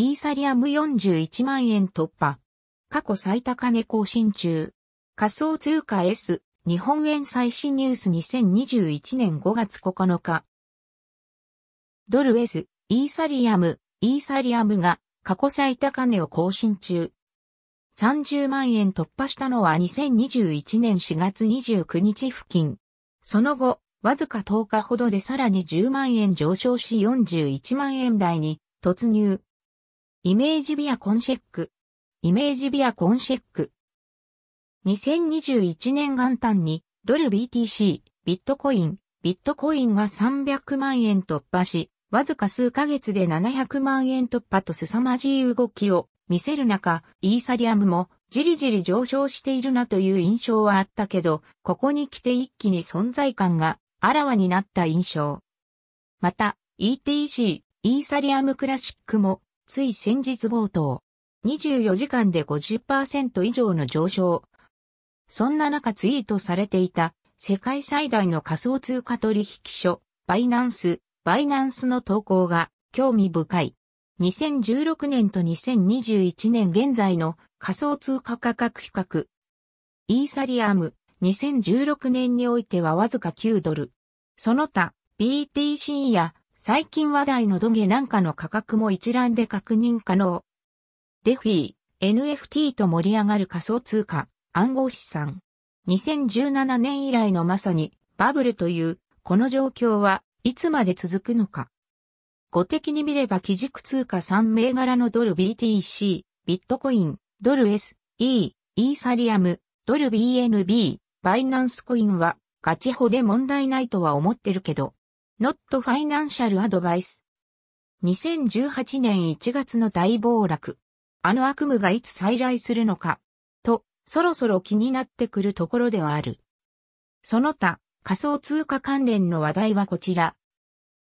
イーサリアム41万円突破。過去最高値更新中。仮想通貨 S、日本円最新ニュース2021年5月9日。ドル S、イーサリアム、イーサリアムが過去最高値を更新中。30万円突破したのは2021年4月29日付近。その後、わずか10日ほどでさらに10万円上昇し41万円台に突入。イメージビアコンシェック。イメージビアコンシェック。2021年元旦にドル BTC、ビットコイン、ビットコインが300万円突破し、わずか数ヶ月で700万円突破と凄まじい動きを見せる中、イーサリアムもじりじり上昇しているなという印象はあったけど、ここに来て一気に存在感があらわになった印象。また、ETC、イーサリアムクラシックも、つい先日冒頭、24時間で50%以上の上昇。そんな中ツイートされていた、世界最大の仮想通貨取引所、バイナンス、バイナンスの投稿が興味深い。2016年と2021年現在の仮想通貨価格比較。イーサリアム、2016年においてはわずか9ドル。その他、BTC や最近話題のドゲなんかの価格も一覧で確認可能。デフィー、NFT と盛り上がる仮想通貨、暗号資産。2017年以来のまさにバブルというこの状況はいつまで続くのか。語的に見れば基軸通貨3銘柄のドル BTC、ビットコイン、ドル S、E、イーサリアム、ドル BNB、バイナンスコインはガチホで問題ないとは思ってるけど、not financial advice。2018年1月の大暴落。あの悪夢がいつ再来するのか、と、そろそろ気になってくるところではある。その他、仮想通貨関連の話題はこちら。